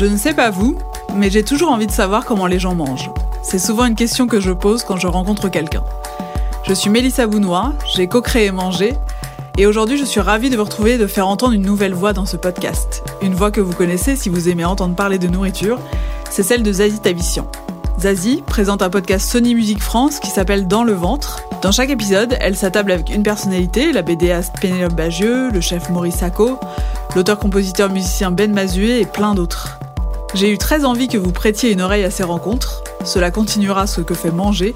Je ne sais pas vous, mais j'ai toujours envie de savoir comment les gens mangent. C'est souvent une question que je pose quand je rencontre quelqu'un. Je suis Mélissa Bounois, j'ai co-créé Manger, et aujourd'hui je suis ravie de vous retrouver et de faire entendre une nouvelle voix dans ce podcast. Une voix que vous connaissez si vous aimez entendre parler de nourriture, c'est celle de Zazie Tavissian. Zazie présente un podcast Sony Music France qui s'appelle Dans le ventre. Dans chaque épisode, elle s'attable avec une personnalité, la BDaste Pénélope Bagieux, le chef Maurice Sacco, l'auteur-compositeur-musicien Ben Mazué et plein d'autres. J'ai eu très envie que vous prêtiez une oreille à ces rencontres. Cela continuera ce que fait manger.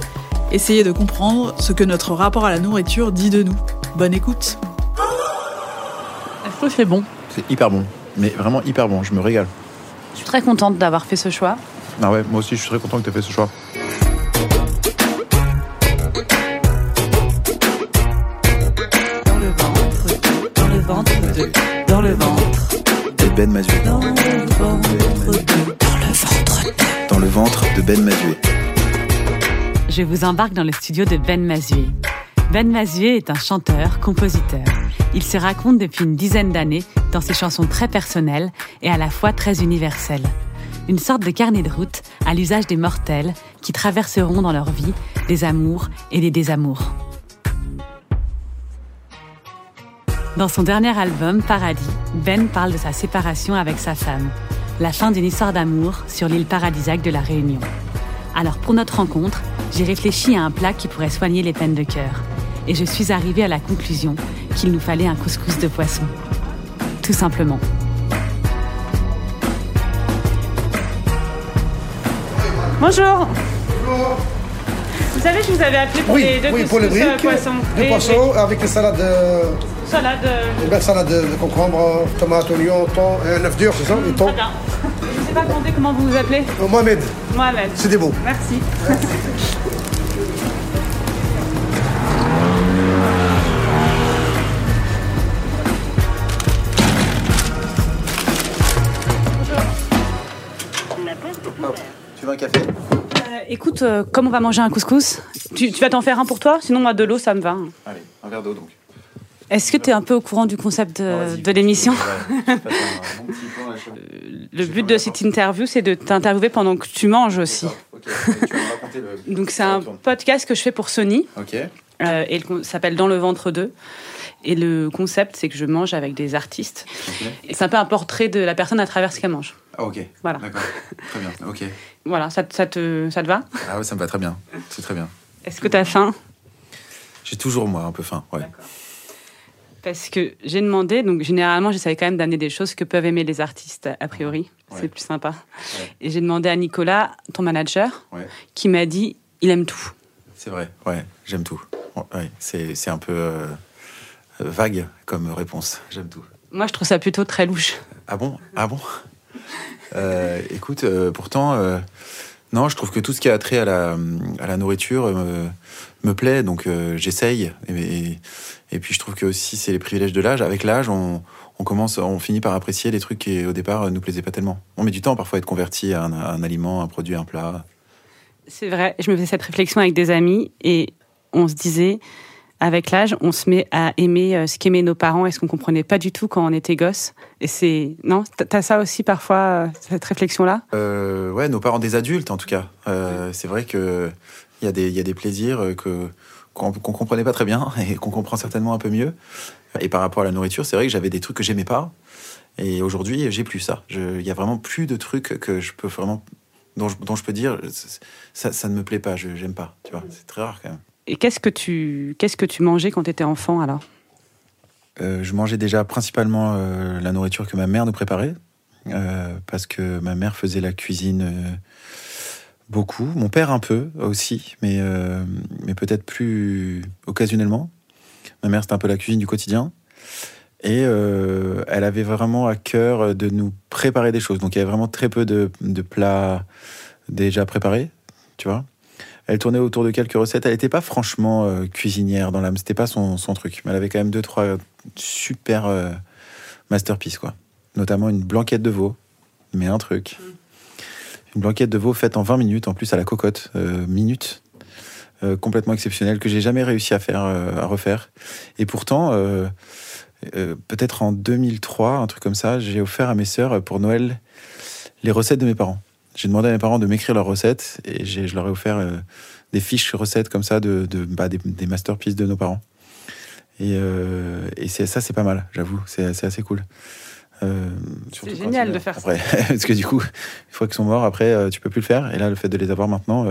Essayez de comprendre ce que notre rapport à la nourriture dit de nous. Bonne écoute. Je trouve que c'est bon. C'est hyper bon, mais vraiment hyper bon, je me régale. Je suis très contente d'avoir fait ce choix. Ah ouais, moi aussi je suis très content que tu aies fait ce choix. Dans le ventre, dans le ventre, de- dans le ventre, De Ben Mazué. Ben Mazué. Je vous embarque dans le studio de Ben Mazué. Ben Mazué est un chanteur, compositeur. Il se raconte depuis une dizaine d'années dans ses chansons très personnelles et à la fois très universelles. Une sorte de carnet de route à l'usage des mortels qui traverseront dans leur vie des amours et des désamours. Dans son dernier album, Paradis, Ben parle de sa séparation avec sa femme, la fin d'une histoire d'amour sur l'île paradisiaque de la Réunion. Alors pour notre rencontre, j'ai réfléchi à un plat qui pourrait soigner les peines de cœur. Et je suis arrivée à la conclusion qu'il nous fallait un couscous de poisson. Tout simplement. Bonjour. Vous savez, je vous avais appelé pour Oui, les deux oui, pour le euh, briques, poissons. deux Et- poissons avec des salades, Salade. euh, une belle salade de, de concombre, tomates, oignons, thon, et un œuf dur, c'est ça Et thon. Très bien. Pas demander comment vous vous appelez. Euh, Mohamed, Mohamed. c'est des mots. Merci. Tu veux un café? Euh, écoute, euh, comme on va manger un couscous, tu, tu vas t'en faire un pour toi? Sinon, moi, de l'eau, ça me va. Allez, un verre d'eau donc. Est-ce que tu es un peu au courant du concept de, de l'émission Le but de cette interview, c'est de t'interviewer pendant que tu manges aussi. Ok, tu vas me raconter le. Donc, c'est un podcast que je fais pour Sony. Ok. Euh, et le s'appelle Dans le ventre 2. Et le concept, c'est que je mange avec des artistes. Ok. Et c'est un peu un portrait de la personne à travers ce qu'elle mange. Ah, ok. Voilà. D'accord. Très bien. Ok. Voilà, ça, te- ça, te, ça te va? Ah ouais, ça me va très bien. C'est très bien. Est-ce que tu as faim? J'ai toujours moi un peu faim. Ouais. Parce que j'ai demandé, donc généralement, j'essaie quand même d'amener des choses que peuvent aimer les artistes, a priori. Ouais. C'est plus sympa. Ouais. Et j'ai demandé à Nicolas, ton manager, Ouais. qui m'a dit il aime tout. C'est vrai. Ouais. J'aime tout. Ouais. C'est un peu euh, vague comme réponse. J'aime tout. Moi, je trouve ça plutôt très louche. Ah bon? Ah bon? Euh, Écoute, euh, pourtant, non, je trouve que tout ce qui a trait à la, à la nourriture euh, me, plaît, donc euh, j'essaye. Et, puis je trouve que aussi c'est les privilèges de l'âge. Avec l'âge, on, on commence, on finit par apprécier les trucs qui au départ nous plaisaient pas tellement. On met du temps parfois à être converti à un aliment, un produit, un plat. C'est vrai, je me faisais cette réflexion avec des amis et on se disait, avec l'âge, on se met à aimer euh, ce qu'aimaient nos parents et ce qu'on comprenait pas du tout quand on était gosse. Et c'est. Non? T'as- ça aussi parfois, euh, cette réflexion-là? Euh, ouais, nos parents des adultes en tout cas. Euh, c'est vrai que il y a des il y a des plaisirs que qu'on qu'on comprenait pas très bien et qu'on comprend certainement un peu mieux. Et par rapport à la nourriture, c'est vrai que j'avais des trucs que j'aimais pas. Et aujourd'hui, j'ai plus ça. Il y a vraiment plus de trucs que je peux vraiment dont je, dont je peux dire ça, ça ne me plaît pas. Je j'aime pas. Tu vois, c'est très rare quand même. Et qu'est-ce que tu qu'est-ce que tu mangeais quand tu étais enfant alors? Euh, je mangeais déjà principalement euh, la nourriture que ma mère nous préparait, euh, parce que ma mère faisait la cuisine beaucoup. Mon père un peu aussi, mais, mais peut-être plus occasionnellement. Ma mère, c'était un peu la cuisine du quotidien. Et elle avait vraiment à cœur de nous préparer des choses. Donc il y avait vraiment très peu de, de plats déjà préparés, tu vois. Elle tournait autour de quelques recettes. Elle n'était pas franchement euh, cuisinière dans l'âme. C'était pas son, son truc. Mais elle avait quand même deux, trois super euh, masterpieces, quoi. Notamment une blanquette de veau. Mais un truc. Une blanquette de veau faite en 20 minutes, en plus à la cocotte. euh, minutes. Euh, complètement exceptionnelle, que j'ai jamais réussi à faire, à refaire. Et pourtant, peut-être en 2003, un truc comme ça, j'ai offert à mes sœurs pour Noël les recettes de mes parents. J'ai demandé à mes parents de m'écrire leurs recettes et je leur ai offert euh, des fiches recettes comme ça de, de- bah, des, des masterpieces de nos parents. Et, euh, et c'est, ça, c'est pas mal, j'avoue, c'est, c'est assez cool. Euh, quand génial de faire après, Parce que du coup, une fois qu'ils sont morts, après, tu peux plus le faire. Et là, le fait de les avoir maintenant,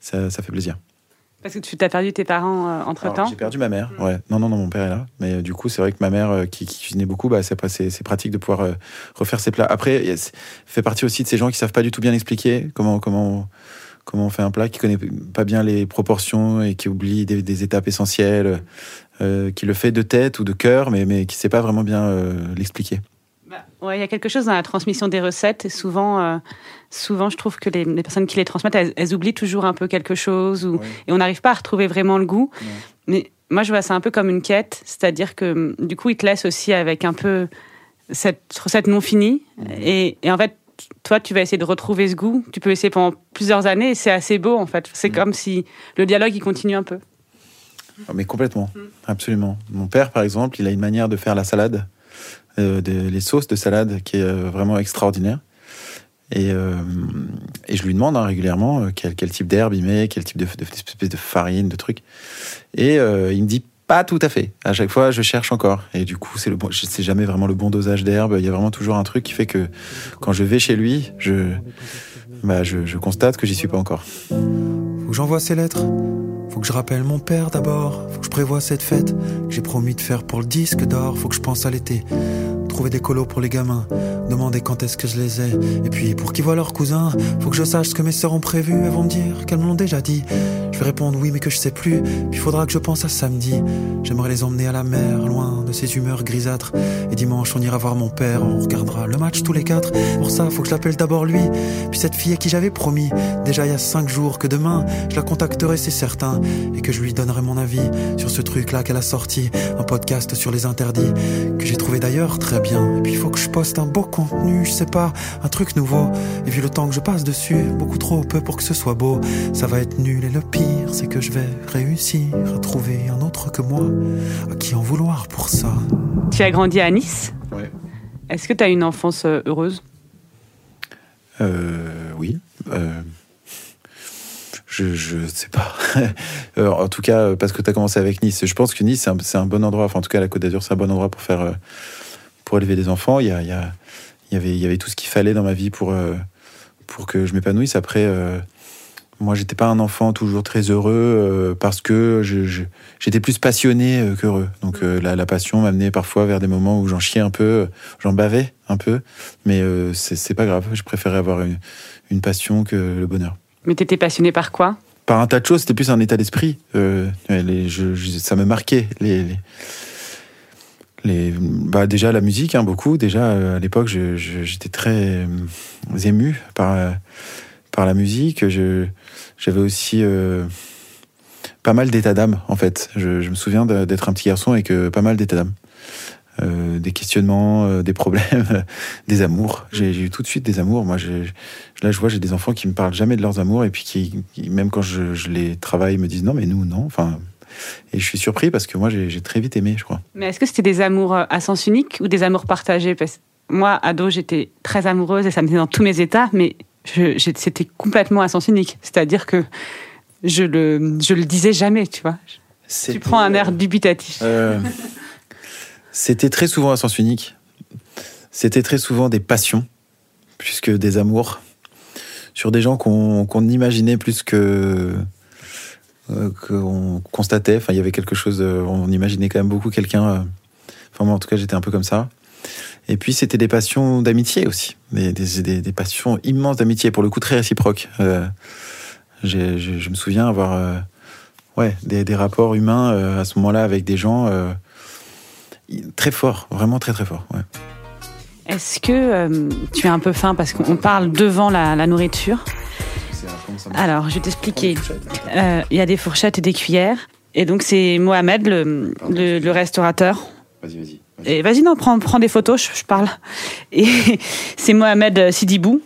ça, ça fait plaisir. Parce que tu t'as perdu tes parents entre Alors, temps. J'ai perdu ma mère, ouais. Non, non, non, mon père est là. Mais euh, du coup, c'est vrai que ma mère, euh, qui, qui cuisinait beaucoup, bah, c'est, pas- c'est, c'est pratique de pouvoir euh, refaire ses plats. Après, c'est- fait partie aussi de ces gens qui savent pas du tout bien expliquer comment, comment, comment on fait un plat, qui connaît pas bien les proportions et qui oublie des, des étapes essentielles, euh, qui le fait de tête ou de cœur, mais, mais qui sait pas vraiment bien euh, l'expliquer. Bah, ouais, il y a quelque chose dans la transmission des recettes. Et souvent, euh, souvent, je trouve que les, les personnes qui les transmettent, elles, elles oublient toujours un peu quelque chose, ou, et on n'arrive pas à retrouver vraiment le goût. Mais moi, je vois ça un peu comme une quête, c'est-à-dire que du coup, ils te laissent aussi avec un peu cette recette non finie. Et, et en fait, toi, tu vas essayer de retrouver ce goût. Tu peux essayer pendant plusieurs années, et c'est assez beau en fait. C'est comme si le dialogue il continue un peu. Ah, Mais complètement, absolument. Mon père, par exemple, il a une manière de faire la salade, euh, de- les sauces de salade qui est euh, vraiment extraordinaire. Et, euh, et je lui demande hein, régulièrement quel, quel type d'herbe il met, quel type de, de, farine, de trucs. Et il me dit pas tout à fait. À chaque fois, je cherche encore. Et du coup, c'est le bon, jamais vraiment le bon dosage d'herbe. Il y a vraiment toujours un truc qui fait que quand je vais chez lui, je, bah, je, je constate que j'y suis pas encore. Que j'envoie ces lettres. Faut que je rappelle mon père d'abord. Faut que je prévoie cette fête que j'ai promis de faire pour le disque d'or. Faut que je pense à l'été. Trouver des colos pour les gamins. Demander quand est-ce que je les ai. Et puis pour qu'ils voient leurs cousins. Faut que je sache ce que mes sœurs ont prévu. Elles vont me dire qu'elles me l'ont déjà dit. Je vais répondre oui mais que je sais plus. Puis faudra que je pense à samedi. J'aimerais les emmener à la mer, loin de ces humeurs grisâtres. Et dimanche on ira voir mon père. On regardera le match tous les quatre. Pour ça faut que je l'appelle d'abord lui. Puis cette fille à qui j'avais promis. Déjà il y a cinq jours que demain je la contacterai c'est certain. Et que je lui donnerai mon avis sur ce truc là qu'elle a sorti. Un podcast sur les interdits. Que j'ai trouvé d'ailleurs très bien. Et puis faut que je poste un beau contenu. Je sais pas, un truc nouveau. Et vu le temps que je passe dessus, beaucoup trop peu pour que ce soit beau. Ça va être nul et le pire c'est que je vais réussir à trouver un autre que moi. À qui en vouloir pour ça. Tu as grandi à Nice. Ouais. Est-ce que tu as une enfance euh, heureuse? Euh, oui. Euh, je, je sais pas. En tout cas, parce que tu as commencé avec Nice. Je pense que Nice, c'est un, c'est un bon endroit. Enfin, en tout cas, la Côte d'Azur, c'est un bon endroit pour faire, euh, pour élever des enfants. Il y, a, il y, a- il y avait, il y avait tout ce qu'il fallait dans ma vie pour, euh, pour que je m'épanouisse. Après, euh, moi, j'étais pas un enfant toujours très heureux euh, parce que j'étais plus passionné euh, qu'heureux. Donc, euh, la, la passion m'amenait parfois vers des moments où j'en chiais un peu, j'en bavais un peu. Mais c'est pas grave. Je préférais avoir une, une passion que le bonheur. Mais tu étais passionné par quoi? Par un tas de choses, c'était plus un état d'esprit. Ça me marquait. Les, les, les- bah déjà la musique, hein, beaucoup. Déjà euh, à l'époque, j'étais très euh, ému par, euh, par la musique. Je- J'avais aussi euh, pas mal d'état d'âme, en fait. Je, me souviens d'être un petit garçon avec pas mal d'état d'âme. Euh, des questionnements, euh, des problèmes, des amours. J'ai eu tout de suite des amours. Moi, là, je vois, j'ai des enfants qui me parlent jamais de leurs amours et puis qui, même quand je, les travaille, me disent non, mais nous, non. Enfin, et je suis surpris parce que moi, j'ai très vite aimé, je crois. Mais est-ce que c'était des amours à sens unique ou des amours partagés? Moi, ado, j'étais très amoureuse et ça me venait dans tous mes états, mais c'était complètement à sens unique. C'est-à-dire que je le, je le disais jamais, tu vois. Tu prends un air dubitatif. euh, C'était très souvent à sens unique. C'était très souvent des passions, plus que des amours, sur des gens qu'on qu'on imaginait plus que euh, qu'on constatait. Enfin, il y avait quelque chose. euh, on imaginait quand même beaucoup quelqu'un. euh, Enfin, moi, en tout cas, j'étais un peu comme ça. Et puis, c'était des passions d'amitié aussi, des, des, des- des passions immenses d'amitié, pour le coup très réciproques. Euh, je, je me souviens avoir euh, ouais, des, des rapports humains euh, à ce moment-là avec des gens. euh, très fort, vraiment très très fort. Ouais. Est-ce que euh, tu es un peu faim parce qu'on parle devant la, la nourriture? Alors, je vais t'expliquer. Euh, Il y a des fourchettes et des cuillères. Et donc, c'est Mohamed, le, le, le restaurateur. Vas-y, vas-y. Et vas-y, non, prends, prends des photos, je, je parle. Et c'est Mohamed Sidibou.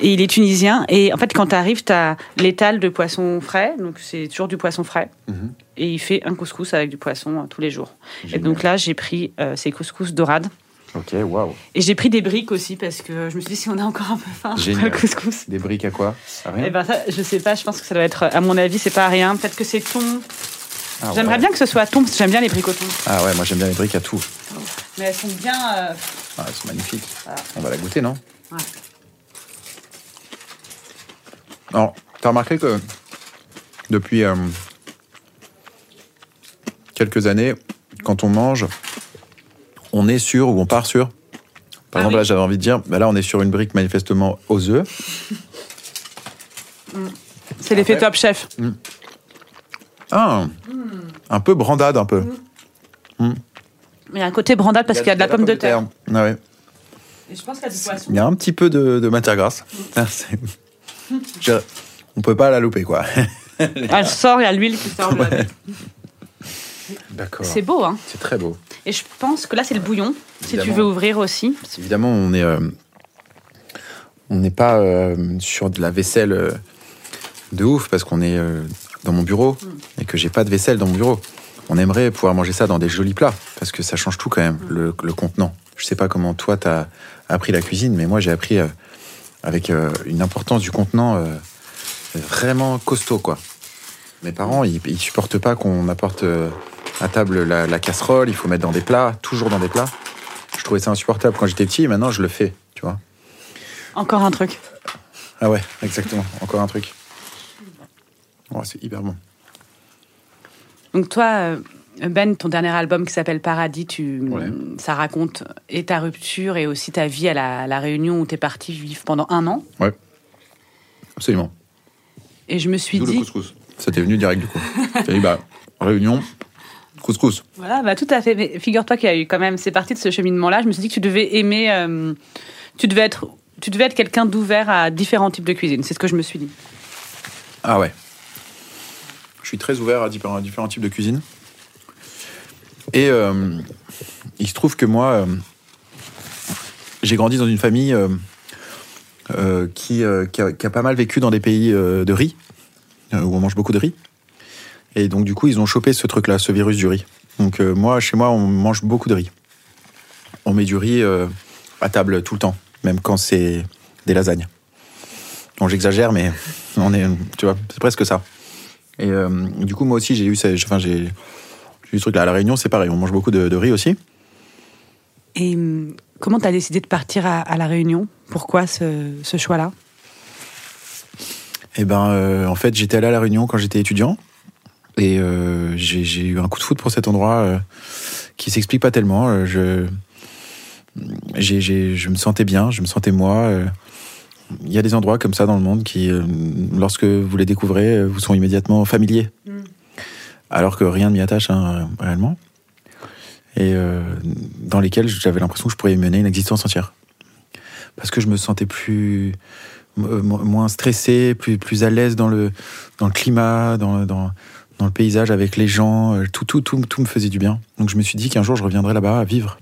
Et il est tunisien. Et en fait, quand tu arrives, tu as l'étal de poisson frais. Donc, c'est toujours du poisson frais. Mhm. Et il fait un couscous avec du poisson euh, tous les jours. Et donc là, j'ai pris euh, ces couscous dorades. Ok, waouh. Et j'ai pris des briques aussi parce que je me suis dit si on a encore un peu faim, Génial. le couscous. Des briques à quoi? À rien? Eh ben ça, je sais pas, je pense que ça doit être, à mon avis, c'est pas rien. Peut-être que c'est thon. Ah, J'aimerais ouais. bien que ce soit thon, parce que j'aime bien les briques au thon. Ah ouais, moi j'aime bien les briques à tout. Mais elles sont bien. euh, Ah, elles sont magnifiques. Voilà. On va la goûter, non Ouais. Alors, t'as remarqué que depuis euh, quelques années, quand on mange, on est sur ou on part sur. Par Ah exemple, oui. là, j'avais envie de dire, bah là, on est sur une brique manifestement aux œufs. C'est l'effet top chef. Ah, un peu brandade, un peu. Il y a un côté brandade parce qu'il y a de la pomme de terre. Ah ouais. Et je pense qu'il y a du poisson. Il y a un petit peu de, de matière grasse. Ah, Je- on peut pas la louper, quoi. Elle sort, il y a l'huile qui sort. de la- D'accord. C'est beau, hein. C'est très beau. Et je pense que là, c'est le bouillon. Si tu Évidemment. veux ouvrir aussi. Parce qu'évidemment, on est, euh, on n'est pas euh, sur de la vaisselle euh, de ouf parce qu'on est euh, dans mon bureau et que j'ai pas de vaisselle dans mon bureau. On aimerait pouvoir manger ça dans des jolis plats parce que ça change tout quand même le, le contenant. Je sais pas comment toi t'as appris la cuisine, mais moi j'ai appris euh, avec euh, une importance du contenant euh, vraiment costaud quoi. Mes parents ils, ils supportent pas qu'on apporte à table la, la casserole. Il faut mettre dans des plats, toujours dans des plats. Je trouvais ça insupportable quand j'étais petit, et maintenant je le fais, tu vois. Encore un truc. Ah ouais, exactement. Encore un truc. Oh, c'est hyper bon. Donc toi, euh, Ben, ton dernier album qui s'appelle Paradis, tu, Ouais. ça raconte et ta rupture et aussi ta vie à la, à la Réunion où tu es parti vivre pendant un an. Absolument. Et je me suis D'où le dit, couscous. Ça t'est venu direct du coup. Dit, bah, réunion, couscous. voilà, bah tout à fait. Mais figure-toi qu'il y a eu quand même, c'est parti de ce cheminement-là. Je me suis dit que tu devais aimer, euh, tu devais être, tu devais être quelqu'un d'ouvert à différents types de cuisine. C'est ce que je me suis dit. Ah ouais. Suis très ouvert à différents, types de cuisine. Et euh, il se trouve que moi, euh, j'ai grandi dans une famille euh, qui, qui, a, qui a pas mal vécu dans des pays de riz, où on mange beaucoup de riz. Et donc du coup, ils ont chopé ce truc-là, ce virus du riz. Donc moi, chez moi, on mange beaucoup de riz. On met du riz à table tout le temps, même quand c'est des lasagnes. Bon, j'exagère, mais on est, tu vois, c'est presque ça. Et euh, du coup, moi aussi, j'ai eu, enfin, j'ai, eu ce truc-là. À la Réunion, c'est pareil, on mange beaucoup de, de riz aussi. Et hum, comment tu as décidé de partir à, à la Réunion? Pourquoi ce, ce choix-là? Et ben, euh, en fait, j'étais allé à la Réunion quand j'étais étudiant, et euh, j'ai, eu un coup de foot pour cet endroit qui s'explique pas tellement. Je, j'ai- je me sentais bien, je me sentais moi. Il y a des endroits comme ça dans le monde qui, euh, lorsque vous les découvrez, euh, vous sont immédiatement familiers. Alors que rien ne m'y attache hein, réellement. Et euh, dans lesquels j'avais l'impression que je pourrais y mener une existence entière. Parce que je me sentais plus mo- mo- moins stressé, plus, plus à l'aise dans le, dans le climat, dans, dans, dans le paysage avec les gens. Tout, tout, tout, tout me faisait du bien. Donc je me suis dit qu'un jour je reviendrais là-bas à vivre.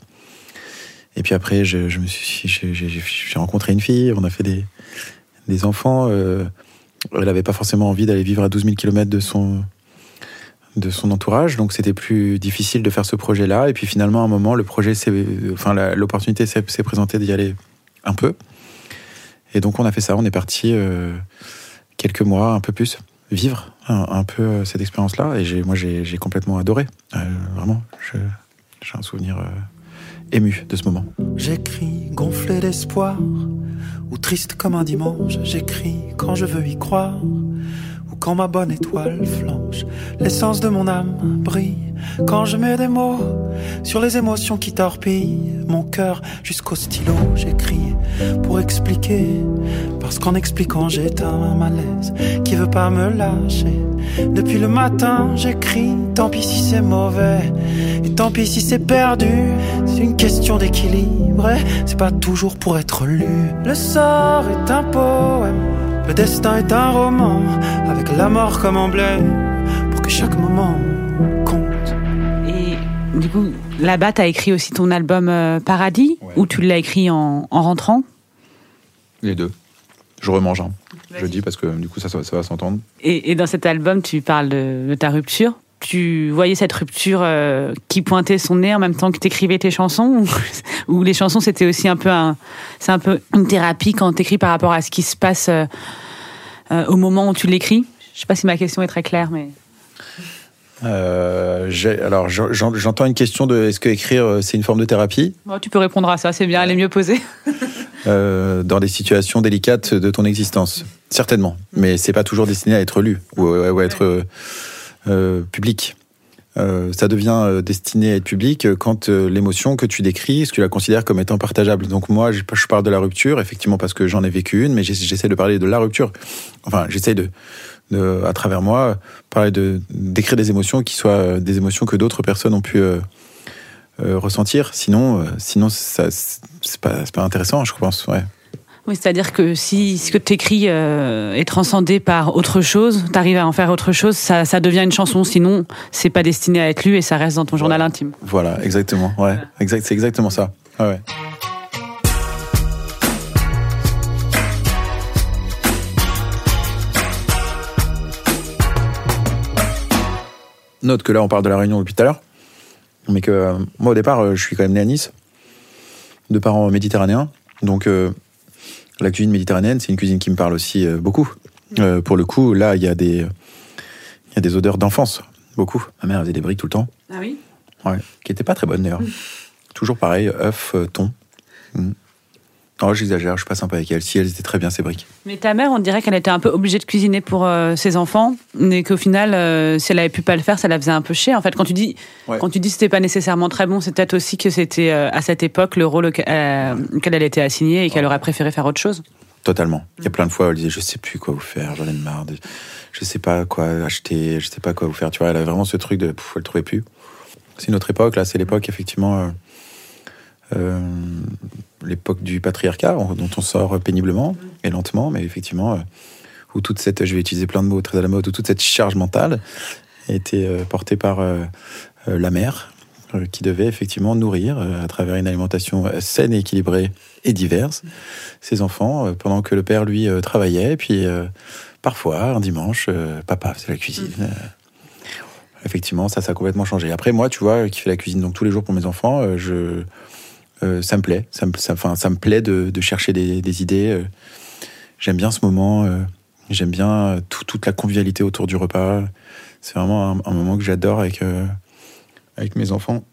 Et puis après, je, me suis, j'ai, rencontré une fille, on a fait des, des enfants. euh, elle n'avait pas forcément envie d'aller vivre à 12 000 km de son, de son entourage, donc c'était plus difficile de faire ce projet-là. Et puis finalement, à un moment, le enfin l'opportunité s'est, présentée d'y aller un peu. Et donc on a fait ça, on est parti euh, quelques mois, un peu plus, vivre un, peu euh, cette expérience-là. Et moi, j'ai, complètement adoré. Vraiment, j'ai un souvenir ému de ce moment. J'écris gonflé d'espoir ou triste comme un dimanche. J'écris quand je veux y croire quand ma bonne étoile flanche. L'essence de mon âme brille quand je mets des mots sur les émotions qui torpillent mon cœur jusqu'au stylo. J'écris pour expliquer parce qu'en expliquant j'éteins un malaise qui veut pas me lâcher. Depuis le matin, j'écris, tant pis si c'est mauvais, et tant pis si c'est perdu. c'est une question d'équilibre. C'est pas toujours pour être lu. Le sort est un poème, le destin est un roman, avec la mort comme emblème, pour que chaque moment compte. Et du coup, là-bas, t'as écrit aussi ton album euh, Paradis, Ouais. ou tu l'as écrit en, en rentrant? Les deux. Je remange un. Je le dis parce que du coup, ça, ça, ça va s'entendre. et, et dans cet album, tu parles de, de ta rupture? Tu voyais cette rupture euh, qui pointait son nez en même temps que t'écrivais tes chansons ou, ou les chansons c'était aussi un peu un, c'est un peu une thérapie quand t'écris par rapport à ce qui se passe euh, euh, au moment où tu l'écris? Je sais pas si ma question est très claire, mais alors, j'en- j'en- j'entends une question de est-ce que écrire c'est une forme de thérapie? Tu peux répondre à ça. C'est bien, elle est mieux posée. dans des situations délicates de ton existence Certainement, mais c'est pas toujours destiné à être lu ou, ou à être public. Euh, ça devient euh, destiné à être public euh, quand euh, l'émotion que tu décris, ce que tu la considères comme étant partageable. Donc moi, je, parle de la rupture, effectivement parce que j'en ai vécu une, mais j'essa- j'essaie de parler de la rupture. Enfin, j'essaie de, de, à travers moi, parler de d'écrire des émotions qui soient euh, des émotions que d'autres personnes ont pu euh, euh, ressentir. Sinon, euh, sinon, ça, c'est pas, pas intéressant, je pense. Ouais. Oui, c'est-à-dire que si ce que tu écris est transcendé par autre chose, tu arrives à en faire autre chose, ça, ça devient une chanson. Sinon, c'est pas destiné à être lu et ça reste dans ton journal intime. Voilà, exactement. Ouais, exact, c'est exactement ça. Ouais, ouais. Note que là, on parle de la Réunion depuis tout à l'heure, mais que euh, moi, au départ, euh, je suis quand même né à Nice, de parents méditerranéens. Donc, euh, la cuisine méditerranéenne, c'est une cuisine qui me parle aussi euh, beaucoup. Euh, pour le coup, là, il y a des, il y a des odeurs d'enfance, beaucoup. Ma mère faisait des briques tout le temps. Ah oui? Ouais, qui était pas très bonne d'ailleurs. Toujours pareil, œuf, euh, thon. Mm. Non, j'exagère, je suis pas sympa avec elle. Si elles étaient très bien, ces briques. Mais ta mère, on dirait qu'elle était un peu obligée de cuisiner pour euh, ses enfants, mais qu'au final, euh, si elle avait pu pas le faire, ça la faisait un peu chier. En fait, quand tu dis, Ouais. quand tu dis que c'était pas nécessairement très bon, c'est peut-être aussi que c'était euh, à cette époque le rôle auquel, elle était assignée et qu'elle aurait préféré faire autre chose. Totalement. Il y a plein de fois où elle disait, je sais plus quoi vous faire, j'en ai marre, de- je sais pas quoi acheter, je sais pas quoi vous faire. Tu vois, elle avait vraiment ce truc de, pff, elle trouvait plus. C'est une autre époque, là, c'est l'époque, effectivement, l'époque du patriarcat, on- dont on sort péniblement et lentement, mais effectivement, euh, où toute cette, je vais utiliser plein de mots très à la mode, où toute cette charge mentale était euh, portée par euh, euh, la mère, euh, qui devait effectivement nourrir, euh, à travers une alimentation euh, saine et équilibrée et diverse, ses enfants, euh, pendant que le père, lui, euh, travaillait. Et puis, euh, parfois, un dimanche, euh, papa faisait la cuisine. Euh, effectivement, ça, ça a complètement changé. Après, moi, tu vois, qui fais la cuisine donc tous les jours pour mes enfants, euh, je, euh, ça me plaît. Ça me, ça, enfin, ça me plaît de, de chercher des, des idées. euh. J'aime bien ce moment. euh, J'aime bien tout- toute la convivialité autour du repas. C'est vraiment un, un moment que j'adore avec, euh, avec mes enfants.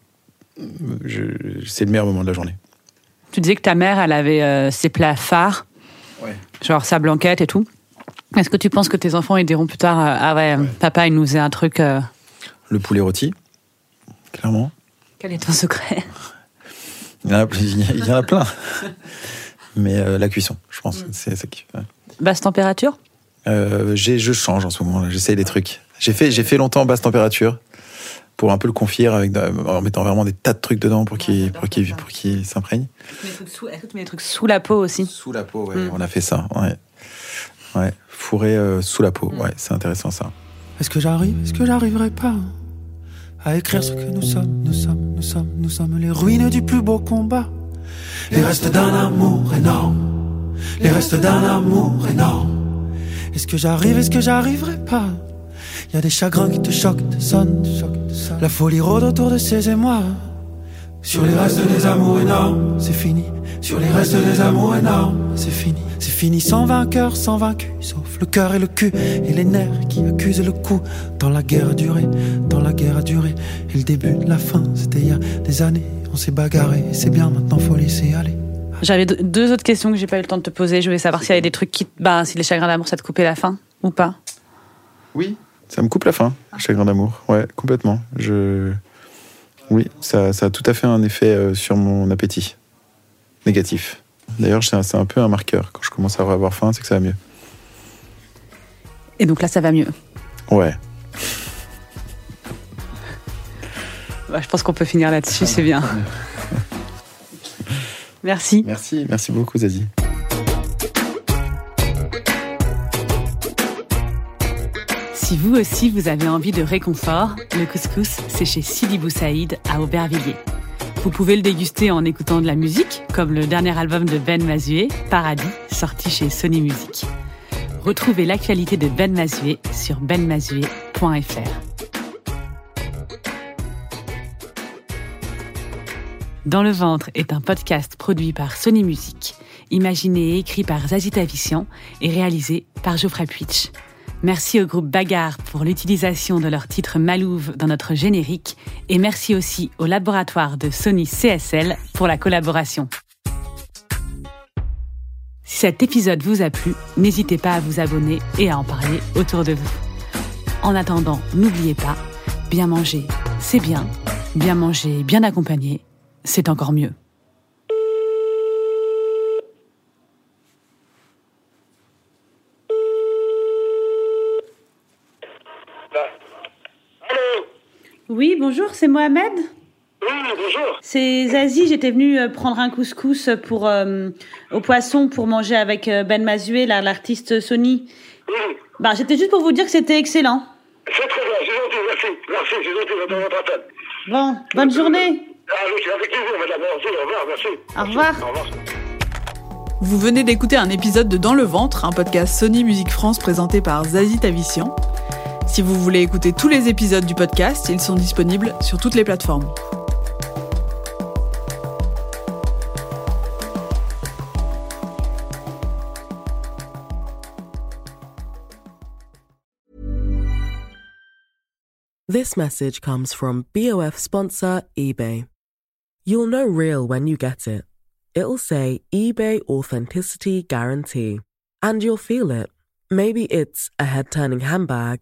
C'est le meilleur moment de la journée. Tu disais que ta mère, elle avait euh, ses plats phares, Ouais. genre sa blanquette et tout. Est-ce que tu penses que tes enfants ils diront plus tard, euh, ah ouais, papa, il nous faisait un truc. euh, Le poulet rôti, clairement. Quel est ton secret? Il y en a, il y en a plein. Mais euh, la cuisson, je pense. C'est ça qui. ouais. Basse température? Euh, j'ai- je change en ce moment. J'essaye des trucs. J'ai fait, j'ai fait longtemps basse température pour un peu le confier avec, en mettant vraiment des tas de trucs dedans pour qu'il, pour qu'il, pour qu'il s'imprègne. Tu mets des trucs sous la peau aussi? Sous la peau, ouais. Mm. On a fait ça. Ouais. Ouais. Fourré euh, sous la peau. Ouais, c'est intéressant ça. Est-ce que j'arrive, est-ce que j'arriverai pas? À écrire ce que nous sommes, nous sommes, nous sommes, nous sommes les ruines du plus beau combat, les restes d'un amour énorme, les restes d'un amour énorme. Est-ce que j'arrive, est-ce que j'arriverai pas? Y a des chagrins qui te choquent, te sonnent, te choquent, te sonnent. La folie rôde autour de ces émois. Sur les restes des amours énormes, c'est fini. Sur les restes des amours énormes, c'est fini. C'est fini sans vainqueur, sans vaincu. Sauf le cœur et le cul et les nerfs qui accusent le coup. Dans la guerre a duré, dans la guerre a duré. Et le début de la fin, c'était il y a des années. On s'est bagarré, c'est bien, maintenant faut laisser aller. J'avais deux- autres questions que j'ai pas eu le temps de te poser. Je voulais savoir s'il y avait des trucs qui. te- Bah, si les chagrins d'amour, ça te coupait la faim ou pas Oui. Ça me coupe la faim, chagrin d'amour. Ouais, complètement. Je. Oui, ça, ça a tout à fait un effet euh, sur mon appétit. Négatif. D'ailleurs, c'est un, peu un marqueur. Quand je commence à avoir faim, c'est que ça va mieux. Et donc là, ça va mieux. Ouais. Bah, je pense qu'on peut finir là-dessus, c'est bien. Merci. Merci, merci beaucoup Zazie. Si vous aussi vous avez envie de réconfort, le couscous, c'est chez Sidi Boussaïd à Aubervilliers. Vous pouvez le déguster en écoutant de la musique, comme le dernier album de Ben Mazué, Paradis, sorti chez Sony Music. Retrouvez l'actualité de Ben Mazué sur benmazué.fr. Dans le ventre est un podcast produit par Sony Music, imaginé et écrit par Zazie Tavissian et réalisé par Geoffrey Puitch. Merci au groupe Bagarre pour l'utilisation de leur titre Malouve dans notre générique et merci aussi au laboratoire de Sony CSL pour la collaboration. Si cet épisode vous a plu, n'hésitez pas à vous abonner et à en parler autour de vous. En attendant, n'oubliez pas, bien manger, c'est bien. Bien manger, bien accompagné, c'est encore mieux. Oui, bonjour, c'est Mohamed. Oui, bonjour. C'est Zazie, j'étais venue euh, prendre un couscous pour euh, au poisson pour manger avec euh, Ben Mazué, l'artiste Sony. Oui, Bah, j'étais juste pour vous dire que c'était excellent. c'est très bien, c'est gentil, merci. Merci, c'est gentil votre appel. Bon, bonne journée. Ah oui, avec plaisir, madame. Merci, au revoir, merci. Au revoir. Au revoir. Vous venez d'écouter un épisode de Dans le ventre, un podcast Sony Musique France présenté par Zazie Tavissian. Si vous voulez écouter tous les épisodes du podcast, ils sont disponibles sur toutes les plateformes. This message comes from BOF sponsor eBay. You'll know real when you get it. It'll say eBay Authenticity Guarantee. And you'll feel it. Maybe it's a head turning handbag,